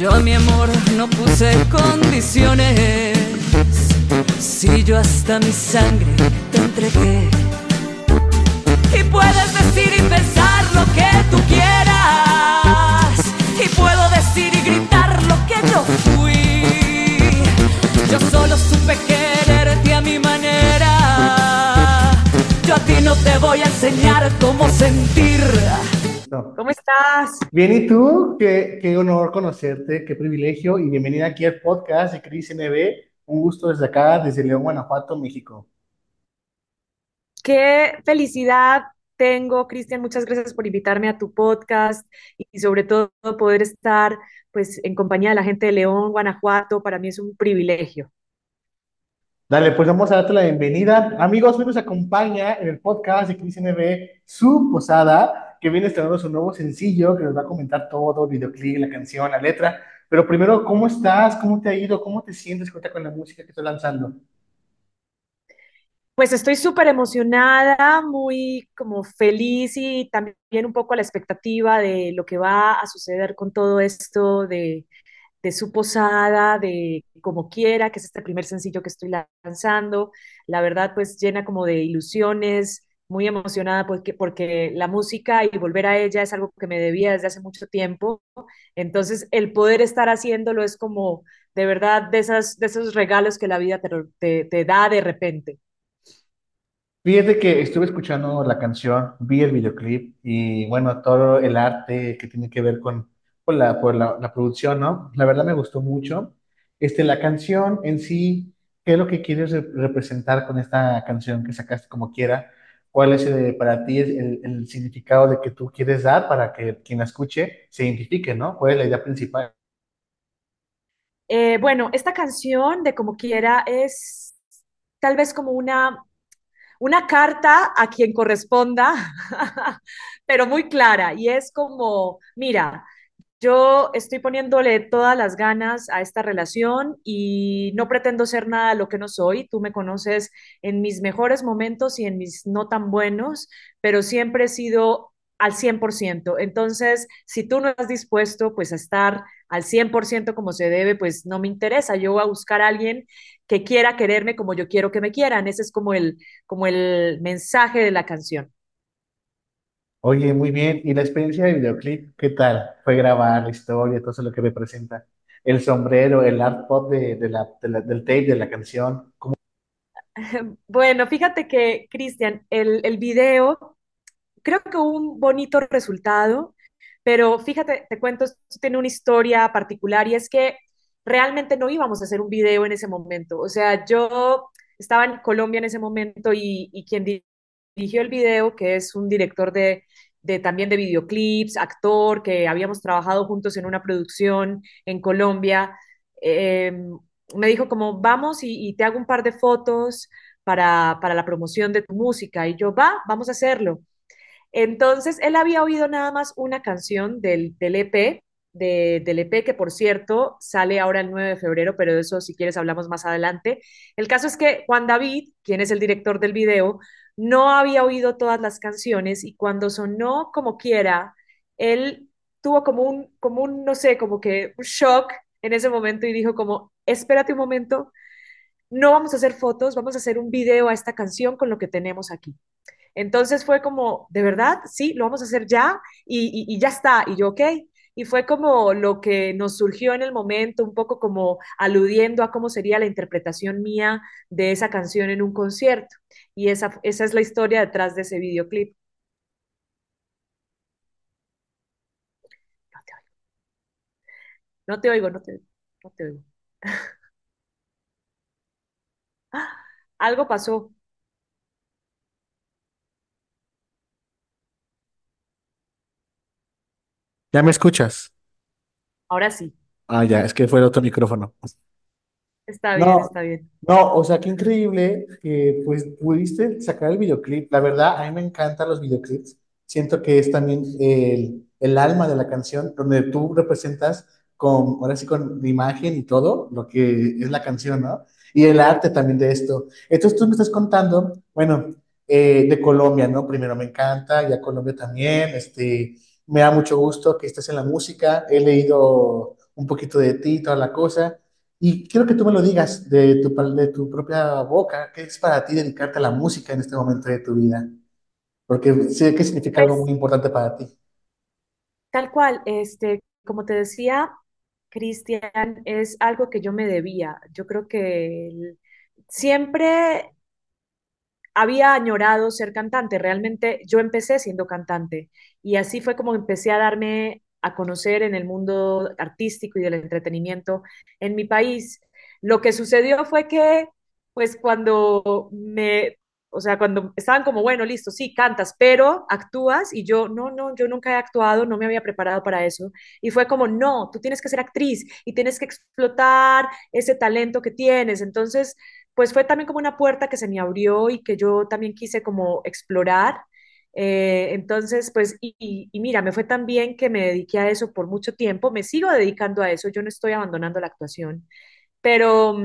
Yo a mi amor no puse condiciones. Si yo hasta mi sangre te entregué. Y puedes decir y pensar lo que tú quieras. Y puedo decir y gritar lo que yo fui. Yo solo supe quererte a mi manera. Yo a ti no te voy a enseñar cómo sentir. ¿Cómo estás? Bien, ¿y tú? Qué, qué honor conocerte, qué privilegio y bienvenida aquí al podcast de Cris NB. Un gusto desde acá, desde León, Guanajuato, México. Qué felicidad tengo, Cristian. Muchas gracias por invitarme a tu podcast y sobre todo poder estar pues en compañía de la gente de León, Guanajuato. Para mí es un privilegio. Dale, pues vamos a darte la bienvenida. Amigos, hoy nos acompaña en el podcast de Cris NB su posada, que viene estrenando su nuevo sencillo, que nos va a comentar todo, videoclip, la canción, la letra. Pero primero, ¿cómo estás? ¿Cómo te ha ido? ¿Cómo te sientes con la música que estás lanzando? Pues estoy súper emocionada, muy como feliz y también un poco a la expectativa de lo que va a suceder con todo esto de, de su posada, de como quiera, que es este primer sencillo que estoy lanzando. La verdad, pues llena como de ilusiones, muy emocionada porque, porque la música y volver a ella es algo que me debía desde hace mucho tiempo. Entonces, el poder estar haciéndolo es como de verdad de, esas, de esos regalos que la vida te, te, da de repente. Fíjate que estuve escuchando la canción, vi el videoclip y bueno, todo el arte que tiene que ver con, con la, por la, la, producción, ¿no? La verdad me gustó mucho. Este, la canción en sí, ¿qué es lo que quieres representar con esta canción que sacaste como quiera? ¿Cuál es el, para ti el, el, significado de que tú quieres dar para que quien la escuche se identifique, ¿no? ¿Cuál es la idea principal? Eh, bueno, esta canción de Como quiera es tal vez como una, una carta a quien corresponda, pero muy clara. Y es como, mira, yo estoy poniéndole todas las ganas a esta relación y no pretendo ser nada lo que no soy. Tú me conoces en mis mejores momentos y en mis no tan buenos, pero siempre he sido al 100%. Entonces, si tú no estás dispuesto pues a estar al 100% como se debe, pues no me interesa. Yo voy a buscar a alguien que quiera quererme como yo quiero que me quieran. Ese es como el, como el mensaje de la canción. Oye, muy bien. ¿Y la experiencia de videoclip? ¿Qué tal? Fue grabar la historia, todo eso lo que me presenta. El sombrero, el art pop de, la, del tape de la canción. Bueno, fíjate que, Cristian, el, el video, creo que hubo un bonito resultado, pero fíjate, te cuento, esto tiene una historia particular y es que realmente no íbamos a hacer un video en ese momento. O sea, yo estaba en Colombia en ese momento y, y quien dirigió el video, que es un director de, de, también de videoclips, actor, que habíamos trabajado juntos en una producción en Colombia, eh, me dijo como, vamos y, y, te hago un par de fotos para, para la promoción de tu música. Y yo, va, vamos a hacerlo. Entonces, él había oído nada más una canción del, del EP, de, del EP, que por cierto sale ahora el 9 de febrero, pero de eso si quieres hablamos más adelante. El caso es que Juan David, quien es el director del video, no había oído todas las canciones y cuando sonó como quiera, él tuvo como un, como un, no sé, como que un shock en ese momento y dijo como, espérate un momento, no vamos a hacer fotos, vamos a hacer un video a esta canción con lo que tenemos aquí. Entonces fue como, ¿de verdad? Sí, lo vamos a hacer ya y, y, y ya está. Y yo, ok, y fue como lo que nos surgió en el momento, un poco como aludiendo a cómo sería la interpretación mía de esa canción en un concierto. Y esa, esa es la historia detrás de ese videoclip. No te oigo. No te oigo, no te, no te oigo. Algo pasó. ¿Ya me escuchas? Ahora sí. Ah, ya, es que fue el otro micrófono. Está bien, No, está bien. no, o sea, qué increíble que pues pudiste sacar el videoclip. La verdad, a mí me encantan los videoclips. Siento que es también el, el alma de la canción, donde tú representas con, ahora sí, con imagen y todo lo que es la canción, ¿no? Y el arte también de esto. Entonces tú me estás contando, bueno, eh, de Colombia, ¿no? Primero me encanta, ya Colombia también, este, me da mucho gusto que estés en la música. He leído un poquito de ti, toda la cosa. Y quiero que tú me lo digas de tu, de tu propia boca, ¿qué es para ti dedicarte a la música en este momento de tu vida? Porque sé que significa algo Pues muy importante para ti. tal cual, este, como te decía, Cristian, es algo que yo me debía. Yo creo que siempre había añorado ser cantante. Realmente yo empecé siendo cantante y así fue como empecé a darme a conocer en el mundo artístico y del entretenimiento en mi país. Lo que sucedió fue que, pues cuando me, o sea, cuando estaban como, bueno, listo, sí, cantas, pero actúas y yo, no, no, yo nunca he actuado, no me había preparado para eso. Y fue como, no, tú tienes que ser actriz y tienes que explotar ese talento que tienes. Entonces, pues fue también como una puerta que se me abrió y que yo también quise como explorar. Eh, entonces, pues, y, mira, me fue tan bien que me dediqué a eso por mucho tiempo, me sigo dedicando a eso, yo no estoy abandonando la actuación, pero,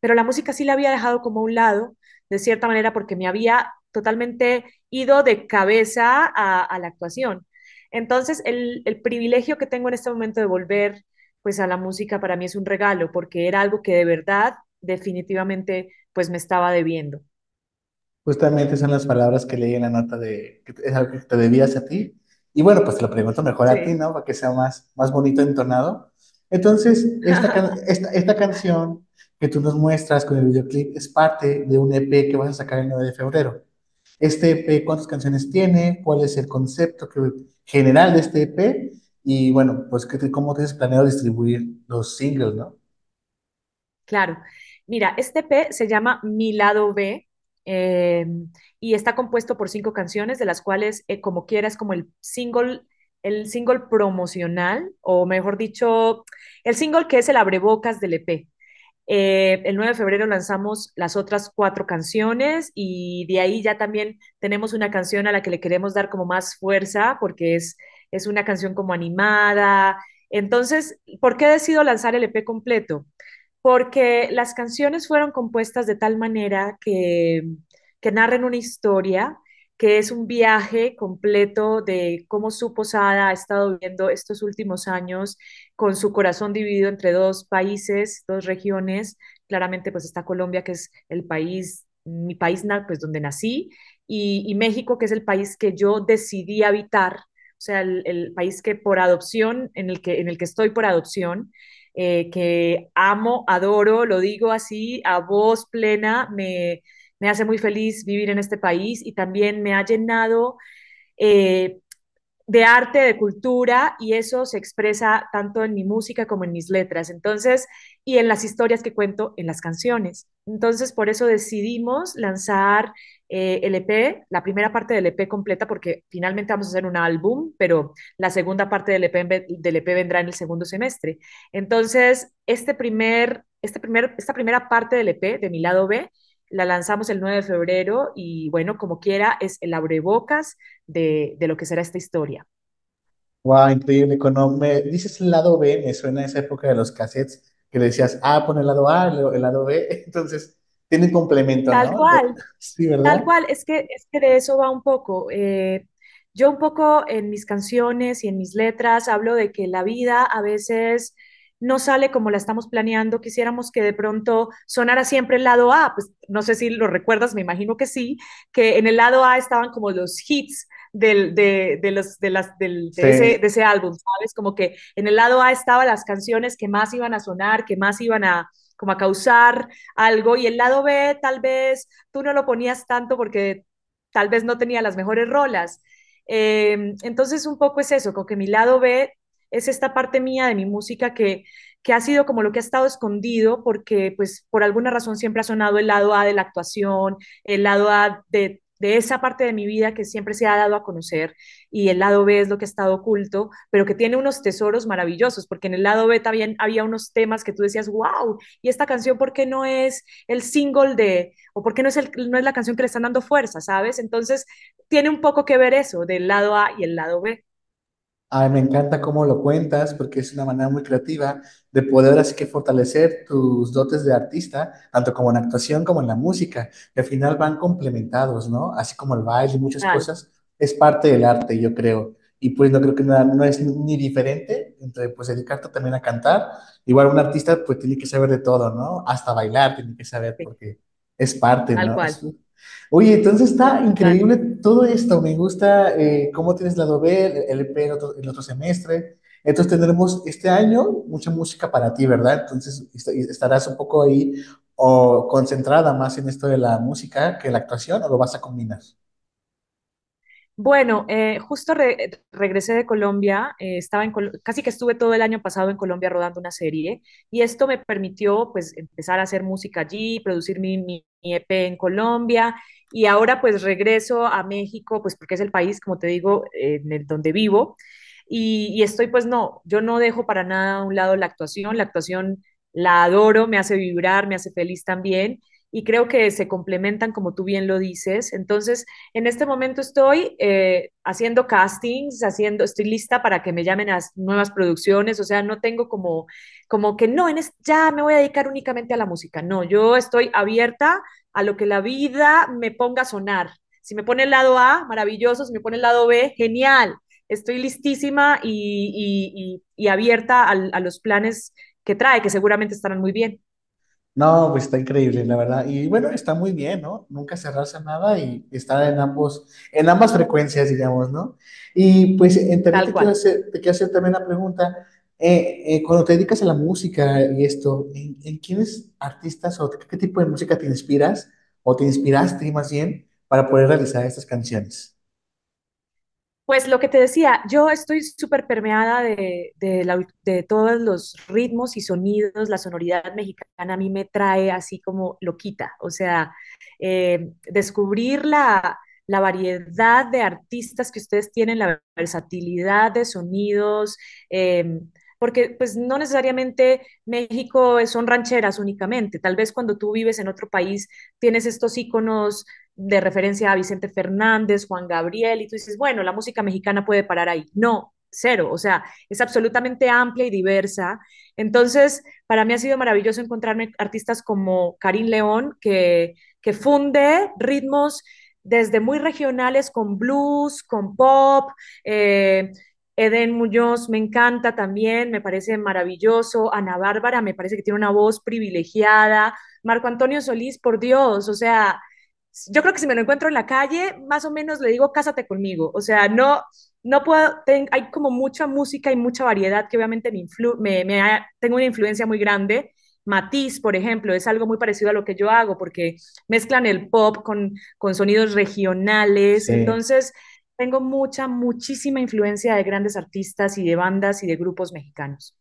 pero la música sí la había dejado como a un lado, de cierta manera, porque me había totalmente ido de cabeza a, a la actuación. Entonces, el, el privilegio que tengo en este momento de volver pues a la música para mí es un regalo, porque era algo que de verdad, definitivamente, pues me estaba debiendo. Justamente son las palabras que leí en la nota de que es algo que te debías a ti. Y bueno, pues te lo pregunto mejor a ti. ¿no? Para que sea más, más bonito entonado. Entonces, esta, can- esta, esta canción que tú nos muestras con el videoclip es parte de un EP que vas a sacar el 9 de febrero. Este EP, ¿cuántas canciones tiene? ¿Cuál es el concepto que- general de este EP? Y bueno, pues ¿qué te- ¿cómo tienes planeado distribuir los singles, ¿no? Claro. Mira, este P se llama Mi lado B eh, y está compuesto por cinco canciones, de las cuales, eh, como quieras, como el single, el single promocional, o mejor dicho, el single que es el abrebocas del EP. Eh, el 9 de febrero lanzamos las otras cuatro canciones y de ahí ya también tenemos una canción a la que le queremos dar como más fuerza porque es, es una canción como animada. Entonces, ¿por qué decido lanzar el EP completo? Porque las canciones fueron compuestas de tal manera que, que narren una historia que es un viaje completo de cómo su posada ha estado viviendo estos últimos años con su corazón dividido entre dos países, dos regiones. Claramente, pues está Colombia, que es el país, mi país, pues donde nací, y, y México, que es el país que yo decidí habitar, o sea, el, el país que por adopción, en el que, en el que estoy por adopción, eh, que amo, adoro, lo digo así, a voz plena, me, me hace muy feliz vivir en este país y también me ha llenado eh, de arte, de cultura, y eso se expresa tanto en mi música como en mis letras, entonces, y en las historias que cuento en las canciones. Entonces, por eso decidimos lanzar eh, el EP, la primera parte del EP completa, porque finalmente vamos a hacer un álbum, pero la segunda parte del EP, del EP vendrá en el segundo semestre. Entonces, este primer, este primer, esta primera parte del EP, de mi lado B, la lanzamos el 9 de febrero y bueno, como quiera, es el abrebocas de, de lo que será esta historia. Wow, increíble. Cuando me dices el lado B, me suena a esa época de los cassettes que le decías, ah, pon el lado A, el, lado B. Entonces, tiene complemento, Tal ¿no? Cual, sí, Tal ¿verdad? cual, es que, es que de eso va un poco. Eh, yo un poco en mis canciones y en mis letras hablo de que la vida a veces no sale como la estamos planeando. Quisiéramos que de pronto sonara siempre el lado A, pues no sé si lo recuerdas, me imagino que sí, que en el lado A estaban como los hits del, de, de, los, de, las, del, de, ese, Sí. de ese álbum, ¿sabes? Como que en el lado A estaban las canciones que más iban a sonar, que más iban a como a causar algo, y el lado B tal vez tú no lo ponías tanto porque tal vez no tenía las mejores rolas. Eh, entonces, un poco es eso, como que mi lado B es esta parte mía de mi música que, que ha sido como lo que ha estado escondido porque, pues, por alguna razón siempre ha sonado el lado A de la actuación, el lado A de, de esa parte de mi vida que siempre se ha dado a conocer y el lado B es lo que ha estado oculto, pero que tiene unos tesoros maravillosos, porque en el lado B también había unos temas que tú decías, wow, y esta canción, ¿por qué no es el single de, o por qué no es, el, no es la canción que le están dando fuerza, ¿sabes? Entonces, tiene un poco que ver eso, del lado A y el lado B. Ay, me encanta cómo lo cuentas porque es una manera muy creativa de poder así que fortalecer tus dotes de artista, tanto como en actuación como en la música, que al final van complementados, ¿no? Así como el baile y muchas cosas, es parte del arte, yo creo. Y pues no creo que nada, no es ni diferente entre pues dedicarte también a cantar. Igual un artista pues tiene que saber de todo, ¿no? Hasta bailar tiene que saber porque es parte, tal ¿no? cual, Oye, entonces está increíble todo esto. Me gusta eh, cómo tienes la B, el, EP el otro, el otro semestre. Entonces tendremos este año mucha música para ti, ¿verdad? Entonces est- estarás un poco ahí o concentrada más en esto de la música que la actuación o lo vas a combinar. Bueno, eh, justo re- regresé de Colombia, eh, estaba en Col- casi que estuve todo el año pasado en Colombia rodando una serie y esto me permitió pues empezar a hacer música allí, producir mi, mi, EP en Colombia y ahora pues regreso a México pues porque es el país, como te digo, en donde vivo y estoy pues no, yo no dejo para nada a un lado la actuación, la actuación la adoro, me hace vibrar, me hace feliz también y creo que se complementan como tú bien lo dices, entonces... En este momento estoy eh, haciendo castings, haciendo, estoy lista para que me llamen a nuevas producciones, o sea, no tengo como, como que no, en es- ya me voy a dedicar únicamente a la música, no, yo estoy abierta a lo que la vida me ponga a sonar. Si me pone el lado A, maravilloso, si me pone el lado B, genial, estoy listísima y, y, y, abierta al, a los planes que trae, que seguramente estarán muy bien. No, pues está increíble, la verdad. Y bueno, está muy bien, ¿no? Nunca cerrarse a nada y estar en ambos, en ambas frecuencias, digamos, ¿no? Y pues eh, también Tal te quiero hacer, te quiero hacer también la pregunta, eh, eh, cuando te dedicas a la música y esto, ¿en, en quiénes artistas o qué tipo de música te inspiras o te inspiraste más bien para poder realizar estas canciones? Pues lo que te decía, yo estoy súper permeada de, de, todos los ritmos y sonidos, la sonoridad mexicana a mí me trae así como loquita, o sea, eh, descubrir la, la variedad de artistas que ustedes tienen, la versatilidad de sonidos, eh, porque pues no necesariamente México son rancheras únicamente, tal vez cuando tú vives en otro país tienes estos íconos de referencia a Vicente Fernández, Juan Gabriel, y tú dices, bueno, la música mexicana puede parar ahí. No, cero, o sea, es absolutamente amplia y diversa. Entonces, para mí ha sido maravilloso encontrarme artistas como Karim León, que, que funde ritmos desde muy regionales con blues, con pop. Eh, Eden Muñoz me encanta también, me parece maravilloso. Ana Bárbara me parece que tiene una voz privilegiada. Marco Antonio Solís, por Dios, o sea, yo creo que si me lo encuentro en la calle, más o menos le digo, cásate conmigo. O sea, no, no puedo, ten, hay como mucha música y mucha variedad que obviamente me, influ, me, me ha, tengo una influencia muy grande. Matiz, por ejemplo, es algo muy parecido a lo que yo hago porque mezclan el pop con, con sonidos regionales. Sí. Entonces, tengo mucha, muchísima influencia de grandes artistas y de bandas y de grupos mexicanos.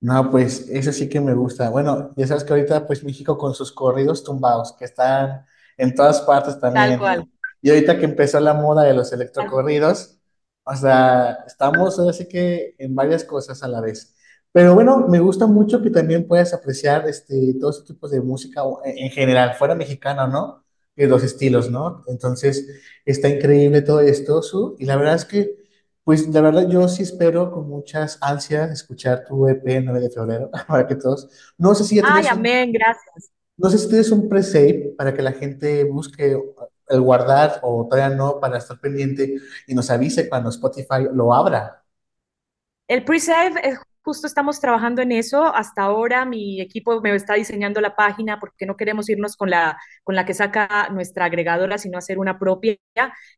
No, pues eso sí que me gusta. Bueno, ya sabes que ahorita pues México con sus corridos tumbados, que están en todas partes Tal también. cual. Y, ahorita que empezó la moda de los electrocorridos, o sea, estamos ahora sí que en varias cosas a la vez. Pero bueno, me gusta mucho que también puedas apreciar este, todos tipos de música o- en, en general, fuera mexicana, ¿no? Que los estilos, ¿no? Entonces, está increíble todo esto, Su, y la verdad es que pues la verdad yo sí espero con muchas ansias escuchar tu EP 9 de febrero, para que todos, no sé si ya Ay, amén, gracias. No sé si tienes un pre-save para que la gente busque el guardar o todavía no para estar pendiente y nos avise cuando Spotify lo abra. El pre-save, eh, justo estamos trabajando en eso. Hasta ahora mi equipo me está diseñando la página porque no queremos irnos con la, con la que saca nuestra agregadora, sino hacer una propia.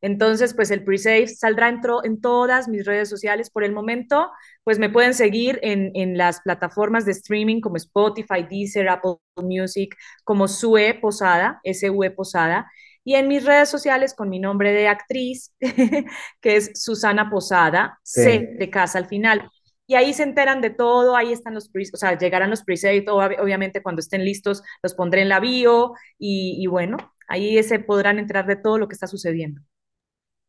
Entonces, pues el pre-save saldrá en, en todas mis redes sociales. Por el momento, pues me pueden seguir en, en las plataformas de streaming como Spotify, Deezer, Apple Music, como Sue Posada, S-U-E Posada. Y en mis redes sociales con mi nombre de actriz, que es Susana Posada, C Eh, de casa al final. Y ahí se enteran de todo, ahí están los o sea, llegarán los presets, ob- obviamente cuando estén listos los pondré en la bio y, y bueno, ahí se podrán enterar de todo lo que está sucediendo.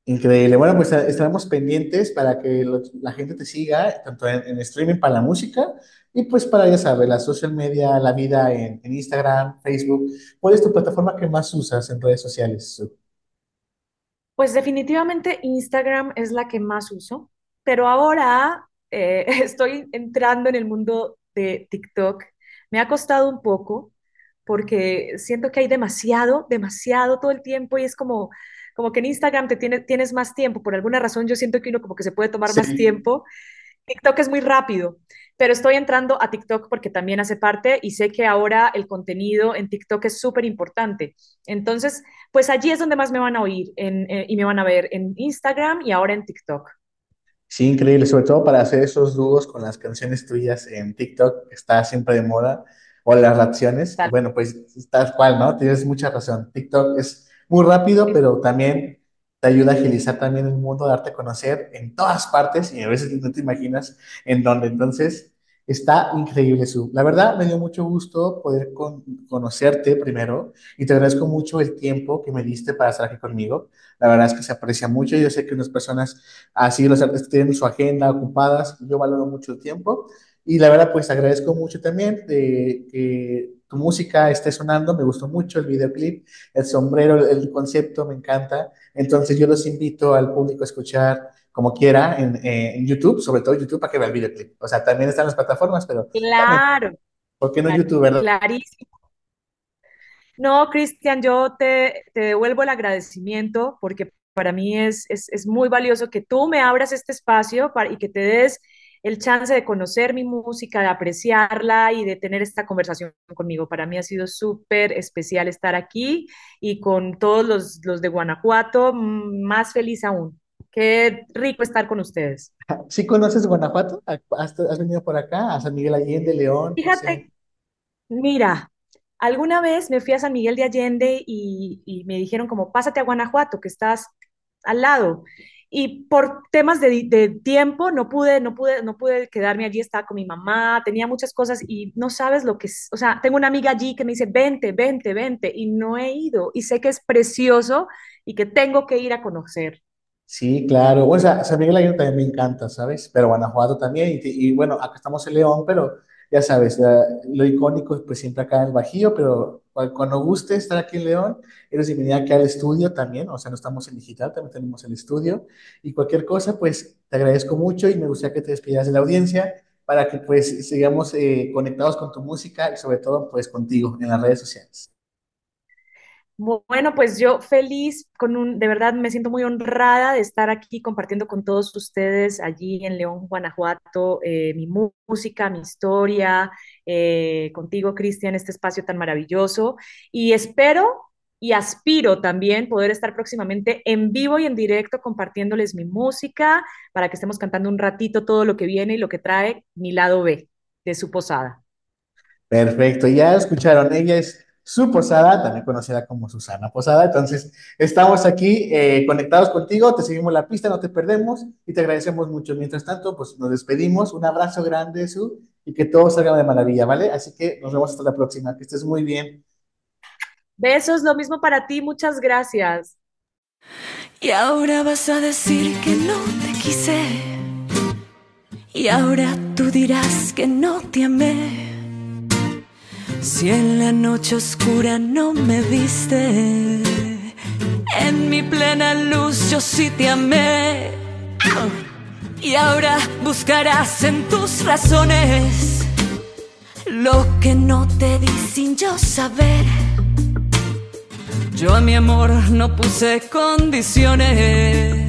increíble. Bueno, pues eh, estaremos pendientes para que lo- la gente te siga, tanto en, en streaming para la música y pues para, ya sabes, la social media, la vida en, en Instagram, Facebook. ¿Cuál es tu plataforma que más usas en redes sociales? Pues definitivamente Instagram es la que más uso, pero ahora eh, estoy entrando en el mundo de TikTok. Me ha costado un poco porque siento que hay demasiado, demasiado todo el tiempo y es como, como que en Instagram te tiene- tienes más tiempo. Por alguna razón yo siento que uno como que se puede tomar más tiempo TikTok es muy rápido, pero estoy entrando a TikTok porque también hace parte y sé que ahora el contenido en TikTok es súper importante. Entonces, pues allí es donde más me van a oír en, eh, y me van a ver en Instagram y ahora en TikTok. Sí, increíble, sobre todo para hacer esos dúos con las canciones tuyas en TikTok, que está siempre de moda, o las reacciones. Tal. Bueno, pues tal cual, ¿no? Tienes mucha razón. TikTok es muy rápido, pero también te ayuda a agilizar también el mundo, darte a conocer en todas partes y a veces no te imaginas en dónde. Entonces, está increíble, Su. La verdad, me dio mucho gusto poder con- conocerte primero y te agradezco mucho el tiempo que me diste para estar aquí conmigo. La verdad es que se aprecia mucho. Yo sé que unas personas así, los artistas tienen su agenda ocupadas. Yo valoro mucho el tiempo y la verdad, pues agradezco mucho también de que tu música esté sonando. Me gustó mucho el videoclip, el sombrero, el concepto, me encanta. Entonces yo los invito al público a escuchar como quiera en, eh, en YouTube, sobre todo YouTube para que vea el videoclip. O sea, también están las plataformas, pero también, Claro, ¿por qué no YouTube, verdad? clarísimo. No, Cristian, yo te, te devuelvo el agradecimiento porque para mí es, es, es muy valioso que tú me abras este espacio para, y que te des el chance de conocer mi música, de apreciarla y de tener esta conversación conmigo. Para mí ha sido súper especial estar aquí y con todos los, los de Guanajuato, mm, más feliz aún. Qué rico estar con ustedes. ¿Sí conoces Guanajuato? ¿Has, has venido por acá? ¿A San Miguel Allende, León? No sé. Fíjate Mira, alguna vez me fui a San Miguel de Allende y, y me dijeron como, pásate a Guanajuato, que estás al lado. Y por temas de, de tiempo no pude, no pude, no pude quedarme allí, estaba con mi mamá, tenía muchas cosas y no sabes lo que es. O sea, tengo una amiga allí que me dice, vente, vente, vente, y no he ido. Y sé que es precioso y que tengo que ir a conocer. Sí, claro. O sea, San Miguel Allende también me encanta, ¿sabes? Pero Guanajuato también. Y, bueno, acá estamos en León, pero ya sabes, lo icónico es pues siempre acá en el Bajío, pero cu- cuando guste estar aquí en León, eres bienvenida aquí al estudio también. O sea, no estamos en digital, también tenemos el estudio. Y cualquier cosa, pues te agradezco mucho y me gustaría que te despidieras de la audiencia para que pues sigamos eh, conectados con tu música y sobre todo pues contigo en las redes sociales. Bueno, pues yo feliz, con un, de verdad me siento muy honrada de estar aquí compartiendo con todos ustedes allí en León, Guanajuato, eh, mi música, mi historia, eh, contigo, Cristian, este espacio tan maravilloso. Y espero y aspiro también poder estar próximamente en vivo y en directo compartiéndoles mi música para que estemos cantando un ratito todo lo que viene y lo que trae mi lado B de su posada. Perfecto, ya escucharon, ella es su Posada, también conocida como Susana Posada, entonces estamos aquí eh, conectados contigo, te seguimos la pista, no te perdemos y te agradecemos mucho. Mientras tanto, pues nos despedimos, un abrazo grande, Su, y que todo salga de maravilla, ¿vale? Así que nos vemos hasta la próxima, que estés muy bien. Besos, lo mismo para ti, muchas gracias. Y ahora vas a decir que no te quise. Y ahora tú dirás que no te amé. Si en la noche oscura no me viste, en mi plena luz yo sí te amé. Y ahora buscarás en tus razones lo que no te di sin yo saber. Yo a mi amor no puse condiciones.